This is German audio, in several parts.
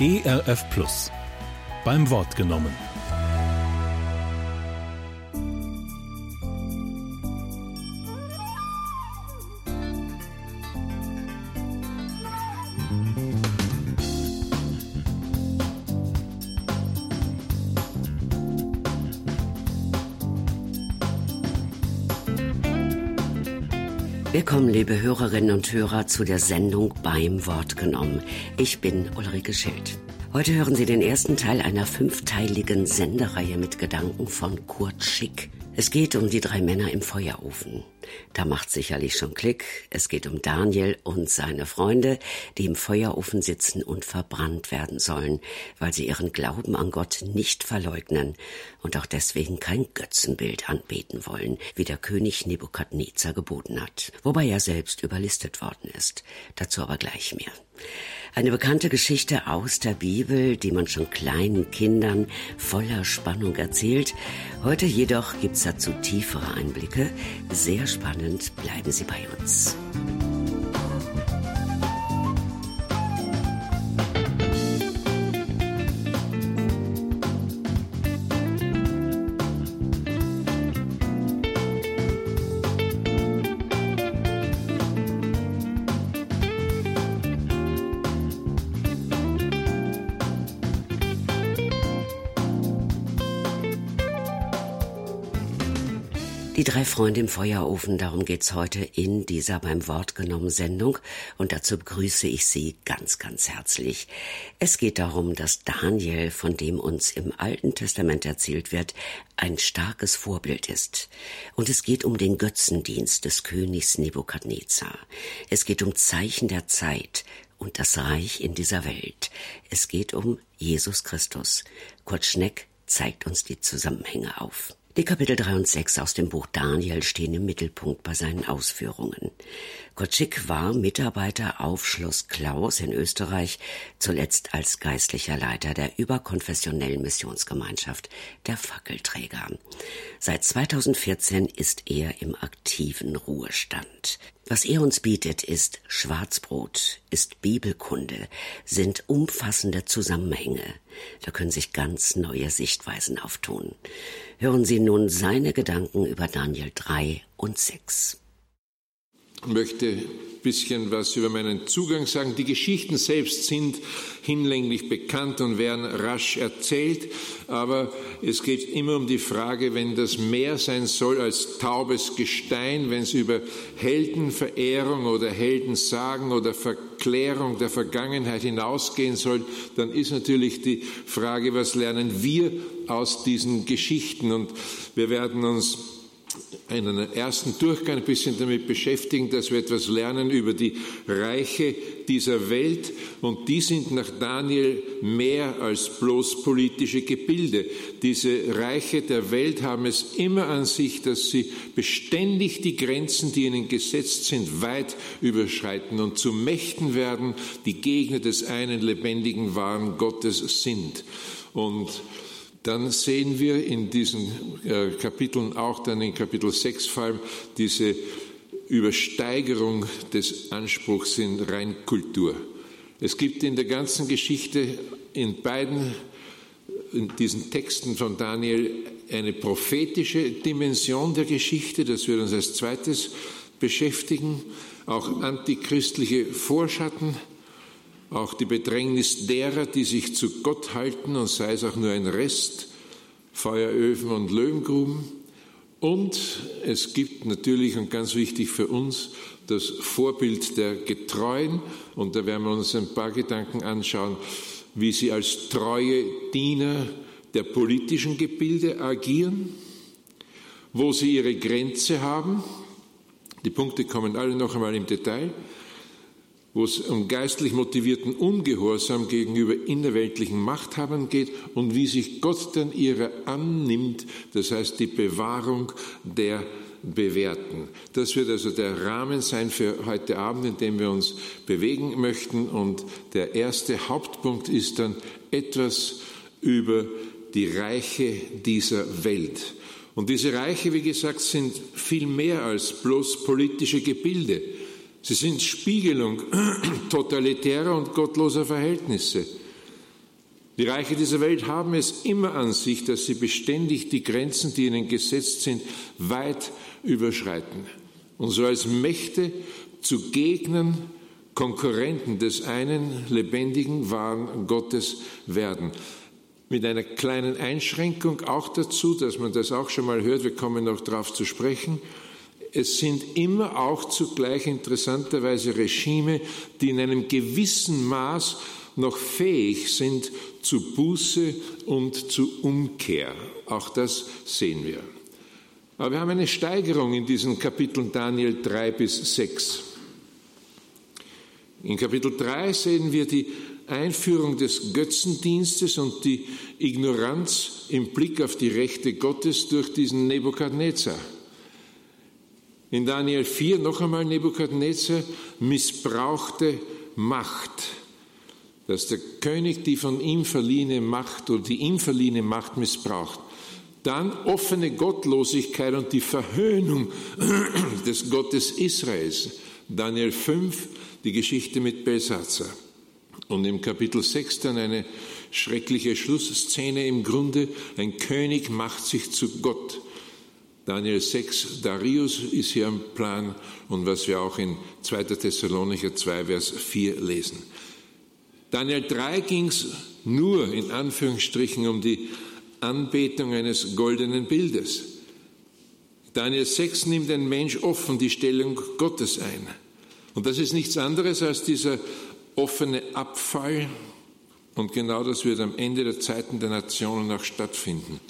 ERF Plus. Beim Wort genommen. Willkommen, liebe Hörerinnen und Hörer, zu der Sendung beim Wort genommen. Ich bin Ulrike Schild. Heute hören Sie den ersten Teil einer fünfteiligen Sendereihe mit Gedanken von Kurt Schick. Es geht um die drei Männer im Feuerofen. Da macht sicherlich schon Klick. Es geht um Daniel und seine Freunde, die im Feuerofen sitzen und verbrannt werden sollen, weil sie ihren Glauben an Gott nicht verleugnen und auch deswegen kein Götzenbild anbeten wollen, wie der König Nebukadnezar geboten hat, wobei er selbst überlistet worden ist. Dazu aber gleich mehr. Eine bekannte Geschichte aus der Bibel, die man schon kleinen Kindern voller Spannung erzählt. Heute jedoch gibt's dazu tiefere Einblicke. Sehr spannend, bleiben Sie bei uns. Freunde im Feuerofen, darum geht's heute in dieser beim Wort genommen Sendung und dazu begrüße ich Sie ganz, ganz herzlich. Es geht darum, dass Daniel, von dem uns im Alten Testament erzählt wird, ein starkes Vorbild ist. Und es geht um den Götzendienst des Königs Nebukadnezar. Es geht um Zeichen der Zeit, und das Reich in dieser Welt. Es geht um Jesus Christus. Kurt Schneck zeigt uns die Zusammenhänge auf. Die Kapitel 3 und 6 aus dem Buch Daniel stehen im Mittelpunkt bei seinen Ausführungen. Kotschik war Mitarbeiter auf Schloss Klaus in Österreich, zuletzt als geistlicher Leiter der überkonfessionellen Missionsgemeinschaft der Fackelträger. Seit 2014 ist er im aktiven Ruhestand. Was er uns bietet, ist Schwarzbrot, ist Bibelkunde, sind umfassende Zusammenhänge. Da können sich ganz neue Sichtweisen auftun. Hören Sie nun seine Gedanken über Daniel 3 und 6. Möchte bisschen was über meinen Zugang sagen. Die Geschichten selbst sind hinlänglich bekannt und werden rasch erzählt, aber es geht immer um die Frage, wenn das mehr sein soll als taubes Gestein, wenn es über Heldenverehrung oder Heldensagen oder Verklärung der Vergangenheit hinausgehen soll, dann ist natürlich die Frage, was lernen wir aus diesen Geschichten? Und wir werden uns in einem ersten Durchgang ein bisschen damit beschäftigen, dass wir etwas lernen über die Reiche dieser Welt. Und die sind nach Daniel mehr als bloß politische Gebilde. Diese Reiche der Welt haben es immer an sich, dass sie beständig die Grenzen, die ihnen gesetzt sind, weit überschreiten und zu Mächten werden, die Gegner des einen lebendigen, wahren Gottes sind. Und dann sehen wir in diesen äh, Kapiteln auch dann in Kapitel 6 vor allem diese Übersteigerung des Anspruchs in Reinkultur. Es gibt in der ganzen Geschichte in beiden in diesen Texten von Daniel eine prophetische Dimension der Geschichte, das wird uns als zweites beschäftigen, auch antichristliche Vorschatten, auch die Bedrängnis derer, die sich zu Gott halten und sei es auch nur ein Rest, Feueröfen und Löwengruben. Und es gibt natürlich und ganz wichtig für uns das Vorbild der Getreuen. Und da werden wir uns ein paar Gedanken anschauen, wie sie als treue Diener der politischen Gebilde agieren, wo sie ihre Grenze haben. Die Punkte kommen alle noch einmal im Detail wo es um geistlich motivierten Ungehorsam gegenüber innerweltlichen Machthabern geht und wie sich Gott dann ihrer annimmt, das heißt die Bewahrung der Bewährten. Das wird also der Rahmen sein für heute Abend, in dem wir uns bewegen möchten. Und der erste Hauptpunkt ist dann etwas über die Reiche dieser Welt. Und diese Reiche, wie gesagt, sind viel mehr als bloß politische Gebilde. Sie sind Spiegelung totalitärer und gottloser Verhältnisse. Die Reiche dieser Welt haben es immer an sich, dass sie beständig die Grenzen, die ihnen gesetzt sind, weit überschreiten und so als Mächte zu Gegnern, Konkurrenten des einen lebendigen, wahren Gottes werden. Mit einer kleinen Einschränkung auch dazu, dass man das auch schon mal hört, wir kommen noch darauf zu sprechen. Es sind immer auch zugleich interessanterweise Regime, die in einem gewissen Maß noch fähig sind zu Buße und zu Umkehr. Auch das sehen wir. Aber wir haben eine Steigerung in diesen Kapiteln Daniel 3 bis 6. In Kapitel 3 sehen wir die Einführung des Götzendienstes und die Ignoranz im Blick auf die Rechte Gottes durch diesen Nebukadnezar. In Daniel 4 noch einmal Nebukadnezar missbrauchte Macht dass der König die von ihm verliehene Macht oder die ihm verliehene Macht missbraucht. Dann offene Gottlosigkeit und die Verhöhnung des Gottes Israels. Daniel 5, die Geschichte mit Belsatzer. Und im Kapitel 6 dann eine schreckliche Schlussszene im Grunde. Ein König macht sich zu Gott. Daniel 6, Darius ist hier am Plan und was wir auch in 2. Thessalonicher 2, Vers 4 lesen. Daniel 3 ging es nur in Anführungsstrichen um die Anbetung eines goldenen Bildes. Daniel 6 nimmt ein Mensch offen die Stellung Gottes ein. Und das ist nichts anderes als dieser offene Abfall. Und genau das wird am Ende der Zeiten der Nationen auch stattfinden.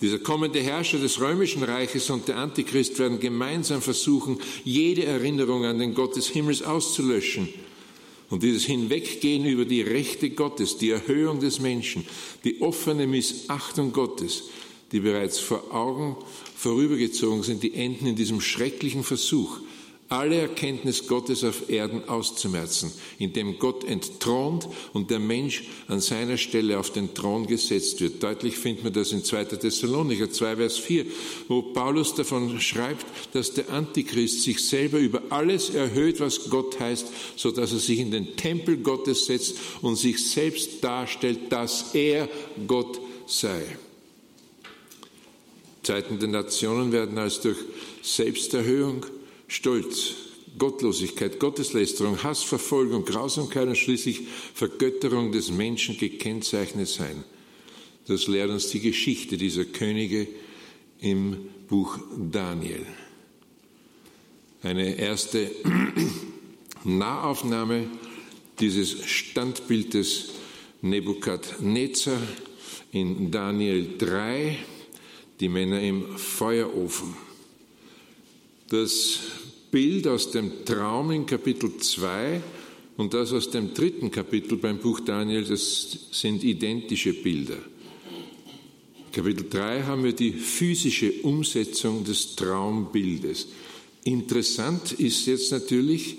Dieser kommende Herrscher des römischen Reiches und der Antichrist werden gemeinsam versuchen, jede Erinnerung an den Gott des Himmels auszulöschen und dieses Hinweggehen über die Rechte Gottes, die Erhöhung des Menschen, die offene Missachtung Gottes, die bereits vor Augen vorübergezogen sind, die enden in diesem schrecklichen Versuch, alle Erkenntnis Gottes auf Erden auszumerzen, indem Gott entthront und der Mensch an seiner Stelle auf den Thron gesetzt wird. Deutlich findet man das in 2. Thessalonicher 2, Vers 4, wo Paulus davon schreibt, dass der Antichrist sich selber über alles erhöht, was Gott heißt, so dass er sich in den Tempel Gottes setzt und sich selbst darstellt, dass er Gott sei. Zeiten der Nationen werden als durch Selbsterhöhung Stolz, Gottlosigkeit, Gotteslästerung, Hass, Verfolgung, Grausamkeit und schließlich Vergötterung des Menschen gekennzeichnet sein. Das lehrt uns die Geschichte dieser Könige im Buch Daniel. Eine erste Nahaufnahme dieses Standbildes Nebukadnezar in Daniel 3, die Männer im Feuerofen. Das Bild aus dem Traum in Kapitel 2 und das aus dem dritten Kapitel beim Buch Daniel, das sind identische Bilder. Kapitel 3 haben wir die physische Umsetzung des Traumbildes. Interessant ist jetzt natürlich,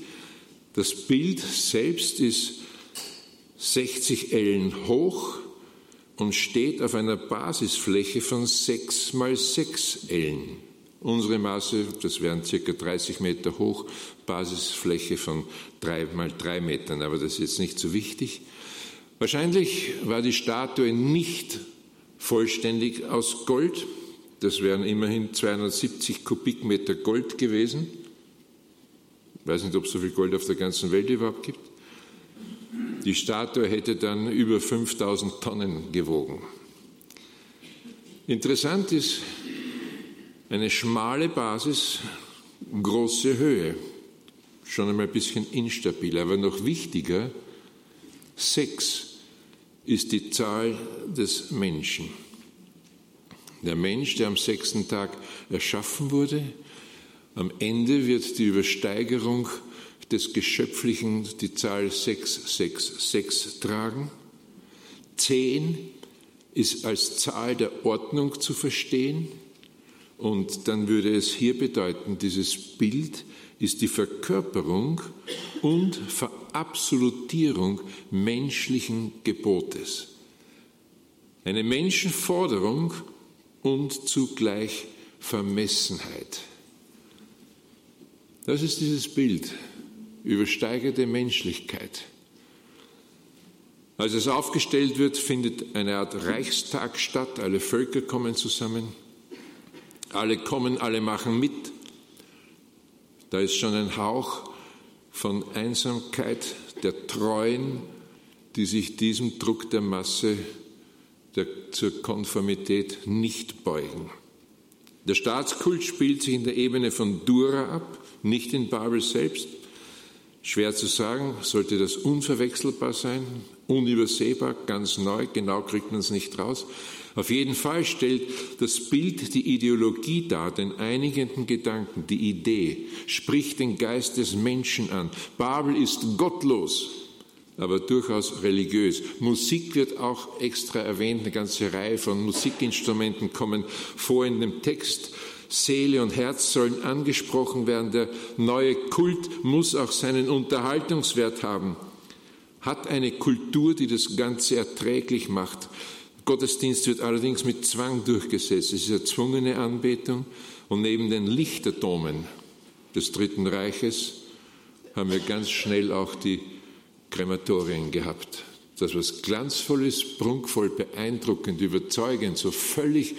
das Bild selbst ist 60 Ellen hoch und steht auf einer Basisfläche von 6 mal 6 Ellen. Unsere Maße, das wären circa 30 Meter hoch, Basisfläche von drei mal drei Metern, aber das ist jetzt nicht so wichtig. Wahrscheinlich war die Statue nicht vollständig aus Gold. Das wären immerhin 270 Kubikmeter Gold gewesen. Ich weiß nicht, ob es so viel Gold auf der ganzen Welt überhaupt gibt. Die Statue hätte dann über 5000 Tonnen gewogen. Interessant ist, eine schmale Basis, große Höhe. Schon einmal ein bisschen instabil, aber noch wichtiger, sechs ist die Zahl des Menschen. Der Mensch, der am sechsten Tag erschaffen wurde, am Ende wird die Übersteigerung des Geschöpflichen die Zahl 666 tragen. Zehn ist als Zahl der Ordnung zu verstehen. Und dann würde es hier bedeuten, dieses Bild ist die Verkörperung und Verabsolutierung menschlichen Gebotes. Eine Menschenforderung und zugleich Vermessenheit. Das ist dieses Bild, übersteigerte Menschlichkeit. Als es aufgestellt wird, findet eine Art Reichstag statt. Alle Völker kommen zusammen. Alle kommen, alle machen mit. Da ist schon ein Hauch von Einsamkeit der Treuen, die sich diesem Druck der Masse der, zur Konformität nicht beugen. Der Staatskult spielt sich in der Ebene von Dura ab, nicht in Babel selbst. Schwer zu sagen, sollte das unverwechselbar sein, unübersehbar, ganz neu, genau kriegt man es nicht raus. Auf jeden Fall stellt das Bild die Ideologie dar, den einigenden Gedanken, die Idee, spricht den Geist des Menschen an. Babel ist gottlos, aber durchaus religiös. Musik wird auch extra erwähnt, eine ganze Reihe von Musikinstrumenten kommen vor in dem Text. Seele und Herz sollen angesprochen werden. Der neue Kult muss auch seinen Unterhaltungswert haben, hat eine Kultur, die das Ganze erträglich macht. Gottesdienst wird allerdings mit Zwang durchgesetzt. Es ist erzwungene Anbetung und neben den Lichterdomen des Dritten Reiches haben wir ganz schnell auch die Krematorien gehabt. Das, was glanzvoll ist, prunkvoll, beeindruckend, überzeugend, so völlig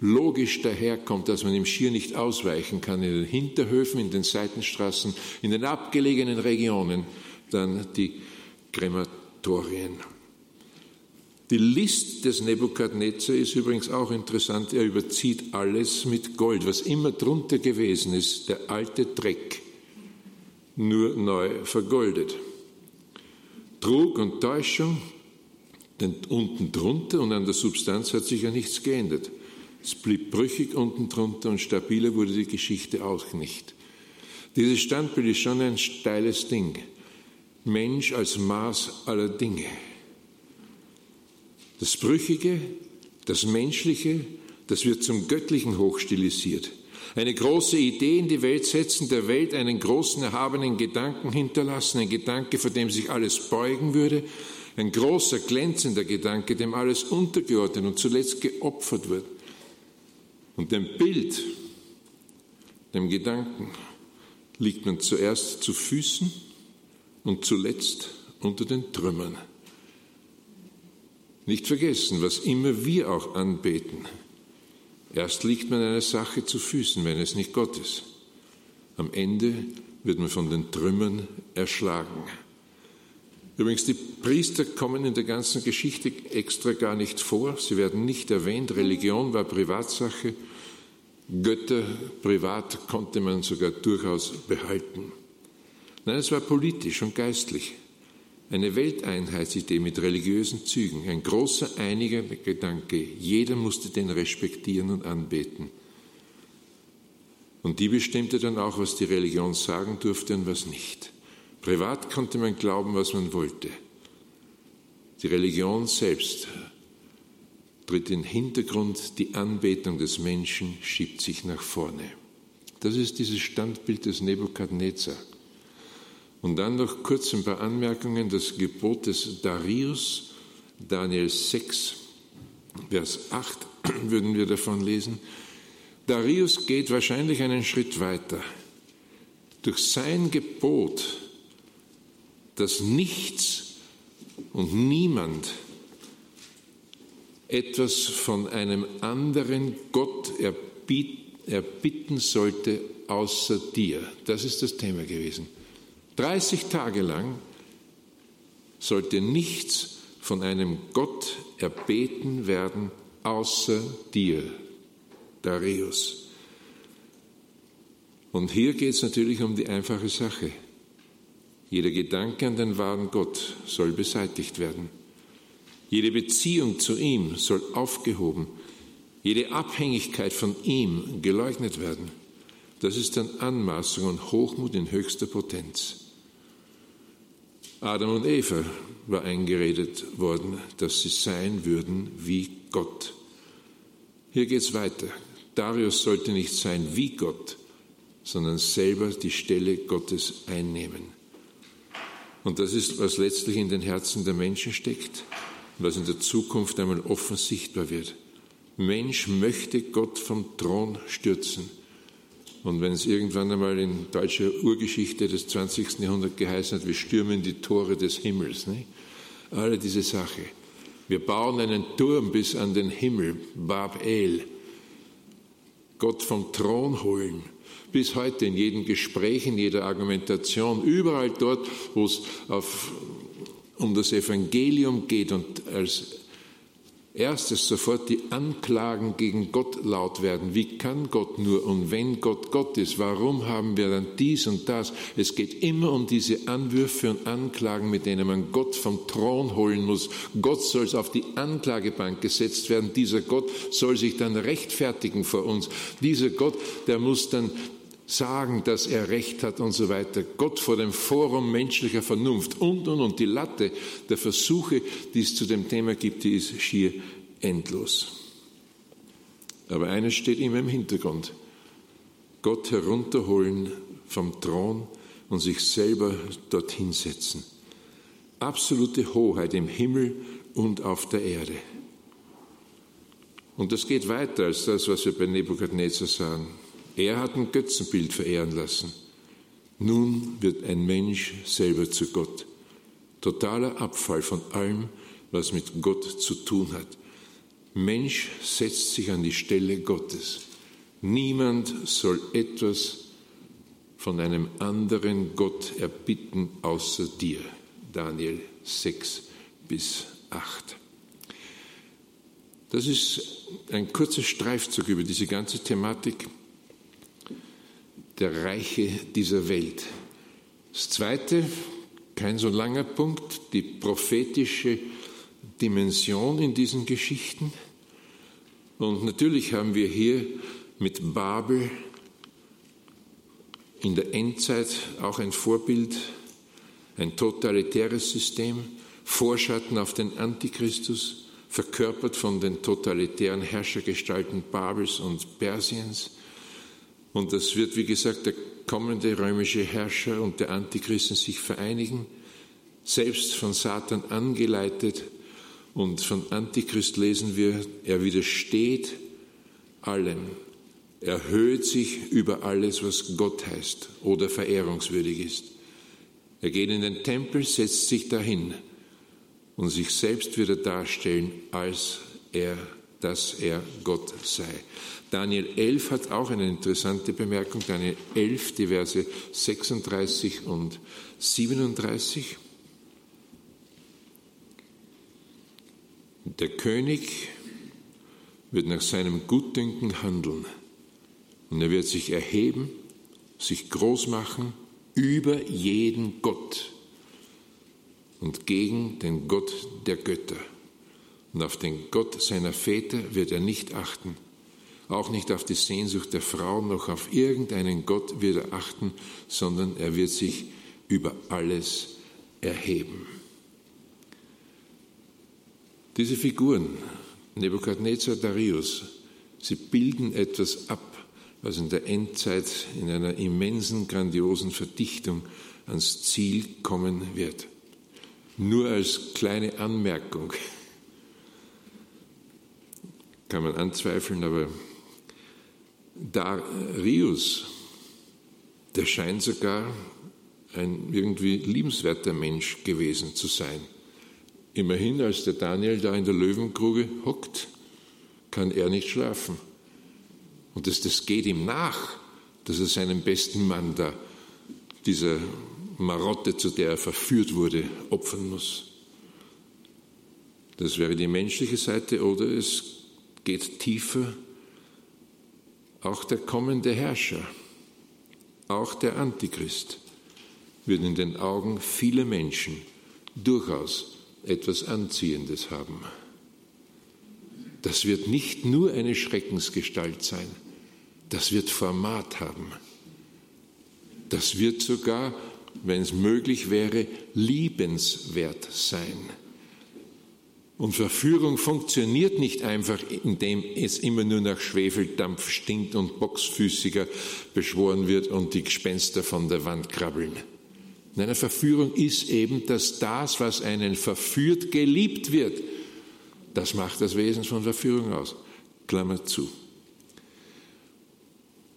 logisch daherkommt, dass man im Schier nicht ausweichen kann, in den Hinterhöfen, in den Seitenstraßen, in den abgelegenen Regionen, dann die Krematorien. Die List des Nebukadnezar ist übrigens auch interessant. Er überzieht alles mit Gold. Was immer drunter gewesen ist, der alte Dreck, nur neu vergoldet. Trug und Täuschung, denn unten drunter und an der Substanz hat sich ja nichts geändert. Es blieb brüchig unten drunter und stabiler wurde die Geschichte auch nicht. Dieses Standbild ist schon ein steiles Ding. Mensch als Maß aller Dinge. Das Brüchige, das Menschliche, das wird zum Göttlichen hochstilisiert. Eine große Idee in die Welt setzen, der Welt einen großen, erhabenen Gedanken hinterlassen, ein Gedanke, vor dem sich alles beugen würde, ein großer, glänzender Gedanke, dem alles untergeordnet und zuletzt geopfert wird. Und dem Bild, dem Gedanken, liegt man zuerst zu Füßen und zuletzt unter den Trümmern. Nicht vergessen, was immer wir auch anbeten. Erst liegt man einer Sache zu Füßen, wenn es nicht Gott ist. Am Ende wird man von den Trümmern erschlagen. Übrigens, die Priester kommen in der ganzen Geschichte extra gar nicht vor. Sie werden nicht erwähnt. Religion war Privatsache. Götter privat konnte man sogar durchaus behalten. Nein, es war politisch und geistlich eine Welteinheitsidee mit religiösen Zügen, ein großer einiger Gedanke. Jeder musste den respektieren und anbeten. Und die bestimmte dann auch, was die Religion sagen durfte und was nicht. Privat konnte man glauben, was man wollte. Die Religion selbst tritt in den Hintergrund, die Anbetung des Menschen schiebt sich nach vorne. Das ist dieses Standbild des Nebukadnezar. Und dann noch kurz ein paar Anmerkungen. Das Gebot des Darius, Daniel 6, Vers 8 würden wir davon lesen. Darius geht wahrscheinlich einen Schritt weiter. Durch sein Gebot, dass nichts und niemand etwas von einem anderen Gott erbitten sollte außer dir. Das ist das Thema gewesen. 30 Tage lang sollte nichts von einem Gott erbeten werden, außer dir, Darius. Und hier geht es natürlich um die einfache Sache. Jeder Gedanke an den wahren Gott soll beseitigt werden. Jede Beziehung zu ihm soll aufgehoben, jede Abhängigkeit von ihm geleugnet werden. Das ist dann Anmaßung und Hochmut in höchster Potenz. Adam und Eva war eingeredet worden, dass sie sein würden wie Gott. Hier geht es weiter. Darius sollte nicht sein wie Gott, sondern selber die Stelle Gottes einnehmen. Und das ist, was letztlich in den Herzen der Menschen steckt, was in der Zukunft einmal offen sichtbar wird. Mensch möchte Gott vom Thron stürzen. Und wenn es irgendwann einmal in deutscher Urgeschichte des 20. Jahrhunderts geheißen hat, wir stürmen die Tore des Himmels, nicht? Alle diese Sache. Wir bauen einen Turm bis an den Himmel, Bab El. Gott vom Thron holen. Bis heute in jedem Gespräch, in jeder Argumentation, überall dort, wo es auf, um das Evangelium geht und als erstes sofort die Anklagen gegen Gott laut werden. Wie kann Gott nur und wenn Gott Gott ist, warum haben wir dann dies und das? Es geht immer um diese Anwürfe und Anklagen, mit denen man Gott vom Thron holen muss. Gott soll auf die Anklagebank gesetzt werden. Dieser Gott soll sich dann rechtfertigen vor uns. Dieser Gott, der muss dann sagen, dass er Recht hat und so weiter. Gott vor dem Forum menschlicher Vernunft und, und, und. Die Latte der Versuche, die es zu dem Thema gibt, die ist schier endlos. Aber eines steht immer im Hintergrund. Gott herunterholen vom Thron und sich selber dorthin setzen. Absolute Hoheit im Himmel und auf der Erde. Und das geht weiter als das, was wir bei Nebukadnezar sagen. Er hat ein Götzenbild verehren lassen. Nun wird ein Mensch selber zu Gott. Totaler Abfall von allem, was mit Gott zu tun hat. Mensch setzt sich an die Stelle Gottes. Niemand soll etwas von einem anderen Gott erbitten außer dir. Daniel 6 bis 8. Das ist ein kurzer Streifzug über diese ganze Thematik der Reiche dieser Welt. Das Zweite, kein so langer Punkt, die prophetische Dimension in diesen Geschichten. Und natürlich haben wir hier mit Babel in der Endzeit auch ein Vorbild, ein totalitäres System, Vorschatten auf den Antichristus, verkörpert von den totalitären Herrschergestalten Babels und Persiens. Und das wird, wie gesagt, der kommende römische Herrscher und der Antichristen sich vereinigen, selbst von Satan angeleitet. Und von Antichrist lesen wir, er widersteht allem, erhöht sich über alles, was Gott heißt oder verehrungswürdig ist. Er geht in den Tempel, setzt sich dahin und sich selbst wieder darstellen, als er, dass er Gott sei. Daniel 11 hat auch eine interessante Bemerkung, Daniel 11, die Verse 36 und 37. Der König wird nach seinem Gutdünken handeln und er wird sich erheben, sich groß machen über jeden Gott und gegen den Gott der Götter. Und auf den Gott seiner Väter wird er nicht achten auch nicht auf die Sehnsucht der Frau noch auf irgendeinen Gott wird er achten, sondern er wird sich über alles erheben. Diese Figuren, Nebukadnezar, Darius, sie bilden etwas ab, was in der Endzeit in einer immensen, grandiosen Verdichtung ans Ziel kommen wird. Nur als kleine Anmerkung kann man anzweifeln, aber Darius, der scheint sogar ein irgendwie liebenswerter Mensch gewesen zu sein. Immerhin, als der Daniel da in der Löwengrube hockt, kann er nicht schlafen. Und das, das geht ihm nach, dass er seinen besten Mann da, dieser Marotte, zu der er verführt wurde, opfern muss. Das wäre die menschliche Seite oder es geht tiefer auch der kommende Herrscher, auch der Antichrist, wird in den Augen vieler Menschen durchaus etwas Anziehendes haben. Das wird nicht nur eine Schreckensgestalt sein, das wird Format haben. Das wird sogar, wenn es möglich wäre, liebenswert sein. Und Verführung funktioniert nicht einfach, indem es immer nur nach Schwefeldampf stinkt und Boxfüßiger beschworen wird und die Gespenster von der Wand krabbeln. Nein, eine Verführung ist eben, dass das, was einen verführt, geliebt wird. Das macht das Wesen von Verführung aus. Klammer zu.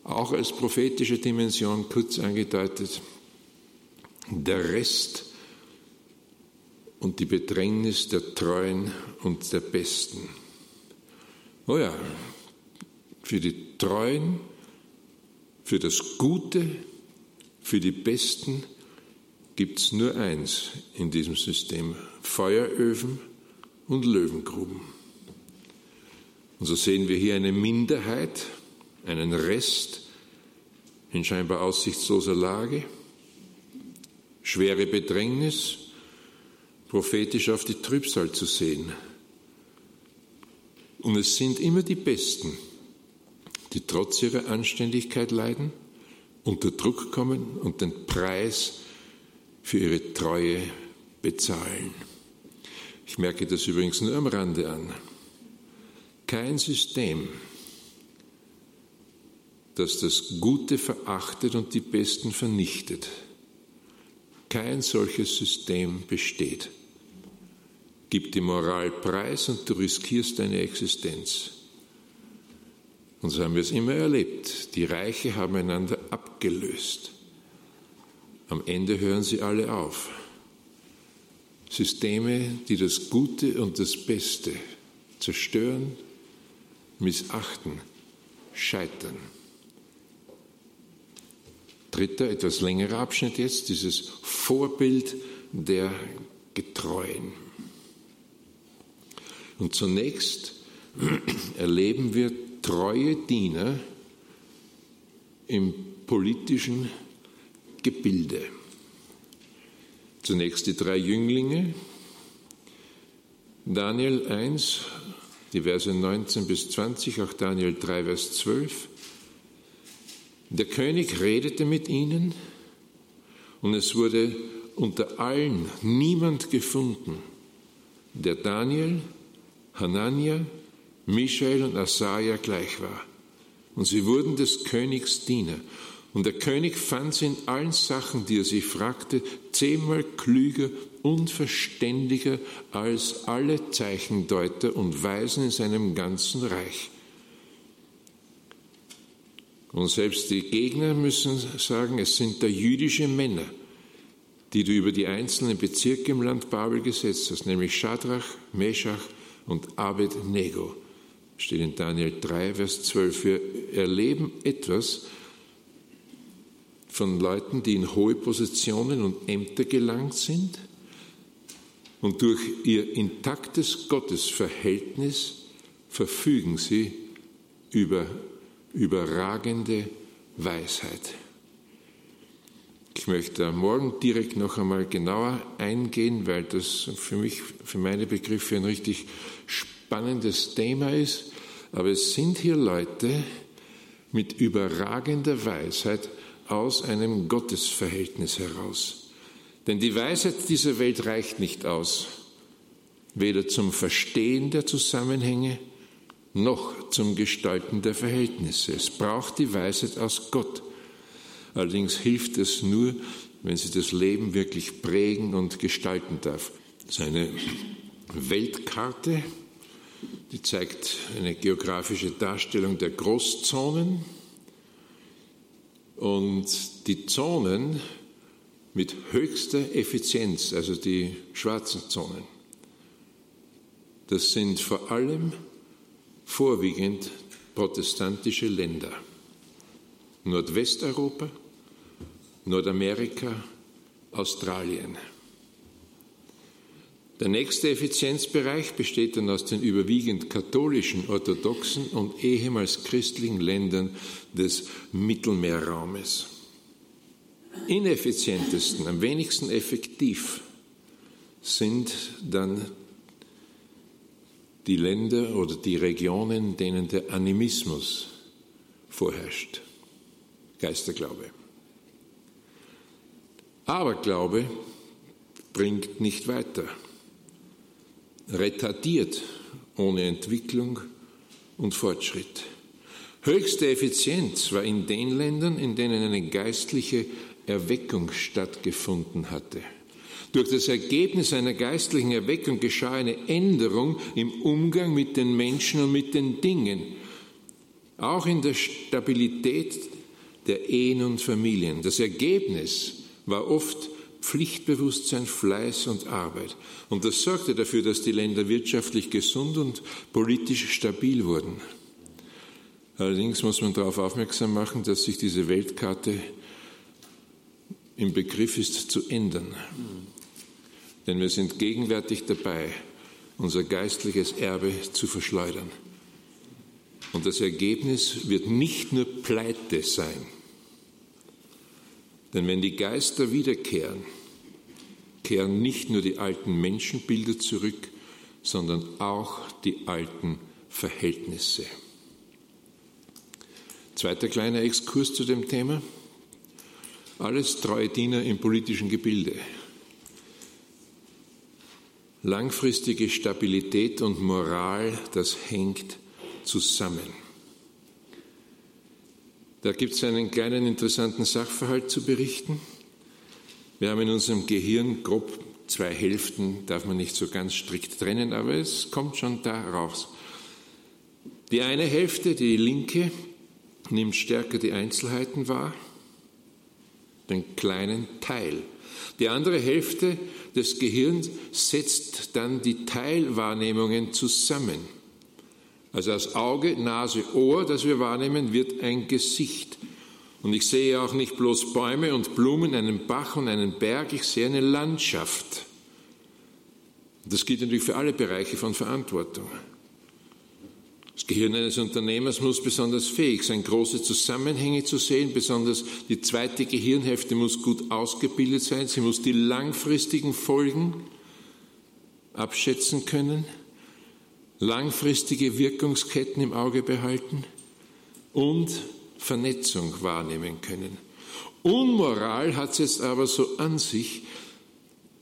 Auch als prophetische Dimension kurz angedeutet. Der Rest und die Bedrängnis der Treuen und der Besten. Oh ja, für die Treuen, für das Gute, für die Besten gibt es nur eins in diesem System, Feueröfen und Löwengruben. Und so sehen wir hier eine Minderheit, einen Rest in scheinbar aussichtsloser Lage, schwere Bedrängnis, prophetisch auf die Trübsal zu sehen. Und es sind immer die Besten, die trotz ihrer Anständigkeit leiden, unter Druck kommen und den Preis für ihre Treue bezahlen. Ich merke das übrigens nur am Rande an. Kein System, das das Gute verachtet und die Besten vernichtet, kein solches System besteht. Gib die Moral preis und du riskierst deine Existenz. Und so haben wir es immer erlebt. Die Reiche haben einander abgelöst. Am Ende hören sie alle auf. Systeme, die das Gute und das Beste zerstören, missachten, scheitern. Dritter, etwas längerer Abschnitt jetzt, dieses Vorbild der Getreuen. Und zunächst erleben wir treue Diener im politischen Gebilde. Zunächst die drei Jünglinge. Daniel 1, die Verse 19 bis 20, auch Daniel 3, Vers 12. Der König redete mit ihnen und es wurde unter allen niemand gefunden, der Daniel, Hanania, Michael und Asaja gleich war. Und sie wurden des Königs Diener. Und der König fand sie in allen Sachen, die er sie fragte, zehnmal klüger und verständiger als alle Zeichendeuter und Weisen in seinem ganzen Reich. Und selbst die Gegner müssen sagen, es sind da jüdische Männer, die du über die einzelnen Bezirke im Land Babel gesetzt hast, nämlich Shadrach, Meshach und Abednego. Steht in Daniel 3, Vers 12. Wir erleben etwas, von Leuten, die in hohe Positionen und Ämter gelangt sind und durch ihr intaktes Gottesverhältnis verfügen sie über überragende Weisheit. Ich möchte morgen direkt noch einmal genauer eingehen, weil das für mich, für meine Begriffe ein richtig spannendes Thema ist. Aber es sind hier Leute mit überragender Weisheit, aus einem Gottesverhältnis heraus. Denn die Weisheit dieser Welt reicht nicht aus, weder zum Verstehen der Zusammenhänge noch zum Gestalten der Verhältnisse. Es braucht die Weisheit aus Gott. Allerdings hilft es nur, wenn sie das Leben wirklich prägen und gestalten darf. Seine Weltkarte, die zeigt eine geografische Darstellung der Großzonen, und die Zonen mit höchster Effizienz, also die schwarzen Zonen, das sind vor allem vorwiegend protestantische Länder. Nordwesteuropa, Nordamerika, Australien. Der nächste Effizienzbereich besteht dann aus den überwiegend katholischen, orthodoxen und ehemals christlichen Ländern des Mittelmeerraumes. Ineffizientesten, am wenigsten effektiv sind dann die Länder oder die Regionen, denen der Animismus vorherrscht. Geisterglaube. Aber Glaube bringt nicht weiter retardiert ohne Entwicklung und Fortschritt. Höchste Effizienz war in den Ländern, in denen eine geistliche Erweckung stattgefunden hatte. Durch das Ergebnis einer geistlichen Erweckung geschah eine Änderung im Umgang mit den Menschen und mit den Dingen, auch in der Stabilität der Ehen und Familien. Das Ergebnis war oft Pflichtbewusstsein, Fleiß und Arbeit. Und das sorgte dafür, dass die Länder wirtschaftlich gesund und politisch stabil wurden. Allerdings muss man darauf aufmerksam machen, dass sich diese Weltkarte im Begriff ist zu ändern. Denn wir sind gegenwärtig dabei, unser geistliches Erbe zu verschleudern. Und das Ergebnis wird nicht nur Pleite sein. Denn wenn die Geister wiederkehren, kehren nicht nur die alten Menschenbilder zurück, sondern auch die alten Verhältnisse. Zweiter kleiner Exkurs zu dem Thema. Alles treue Diener im politischen Gebilde. Langfristige Stabilität und Moral, das hängt zusammen. Da gibt es einen kleinen interessanten Sachverhalt zu berichten. Wir haben in unserem Gehirn grob zwei Hälften, darf man nicht so ganz strikt trennen, aber es kommt schon da raus. Die eine Hälfte, die linke, nimmt stärker die Einzelheiten wahr, den kleinen Teil. Die andere Hälfte des Gehirns setzt dann die Teilwahrnehmungen zusammen. Also aus Auge, Nase, Ohr, das wir wahrnehmen, wird ein Gesicht. Und ich sehe auch nicht bloß Bäume und Blumen, einen Bach und einen Berg, ich sehe eine Landschaft. Das gilt natürlich für alle Bereiche von Verantwortung. Das Gehirn eines Unternehmers muss besonders fähig sein, große Zusammenhänge zu sehen. Besonders die zweite Gehirnhälfte muss gut ausgebildet sein. Sie muss die langfristigen Folgen abschätzen können langfristige Wirkungsketten im Auge behalten und Vernetzung wahrnehmen können. Unmoral hat es jetzt aber so an sich,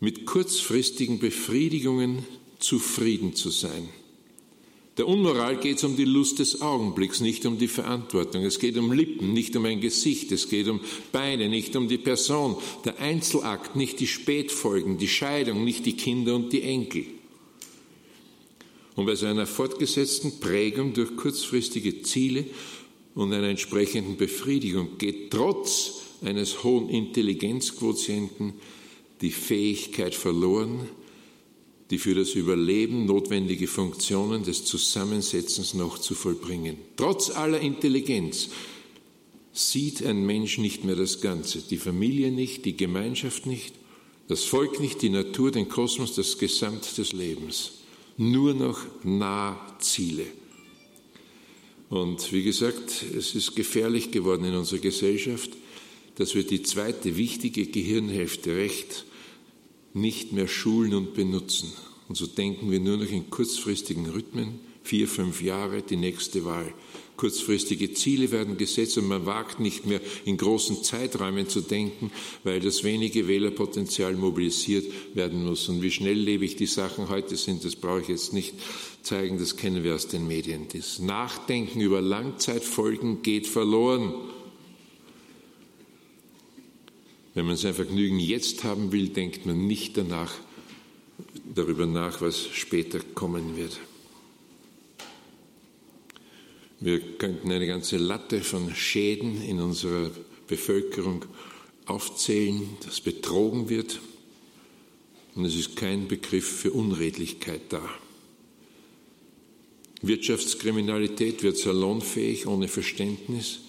mit kurzfristigen Befriedigungen zufrieden zu sein. Der Unmoral geht es um die Lust des Augenblicks, nicht um die Verantwortung. Es geht um Lippen, nicht um ein Gesicht. Es geht um Beine, nicht um die Person. Der Einzelakt, nicht die Spätfolgen, die Scheidung, nicht die Kinder und die Enkel. Und bei seiner fortgesetzten Prägung durch kurzfristige Ziele und einer entsprechenden Befriedigung geht trotz eines hohen Intelligenzquotienten die Fähigkeit verloren, die für das Überleben notwendige Funktionen des Zusammensetzens noch zu vollbringen. Trotz aller Intelligenz sieht ein Mensch nicht mehr das Ganze, die Familie nicht, die Gemeinschaft nicht, das Volk nicht, die Natur, den Kosmos, das Gesamt des Lebens nur noch Nahziele. Und wie gesagt, es ist gefährlich geworden in unserer Gesellschaft, dass wir die zweite wichtige Gehirnhälfte recht nicht mehr schulen und benutzen. Und so denken wir nur noch in kurzfristigen Rhythmen, vier, fünf Jahre, die nächste Wahl. Kurzfristige Ziele werden gesetzt und man wagt nicht mehr in großen Zeiträumen zu denken, weil das wenige Wählerpotenzial mobilisiert werden muss. Und wie schnelllebig die Sachen heute sind, das brauche ich jetzt nicht zeigen, das kennen wir aus den Medien. Das Nachdenken über Langzeitfolgen geht verloren. Wenn man sein Vergnügen jetzt haben will, denkt man nicht danach, darüber nach, was später kommen wird. Wir könnten eine ganze Latte von Schäden in unserer Bevölkerung aufzählen, dass betrogen wird. Und es ist kein Begriff für Unredlichkeit da. Wirtschaftskriminalität wird salonfähig ohne Verständnis,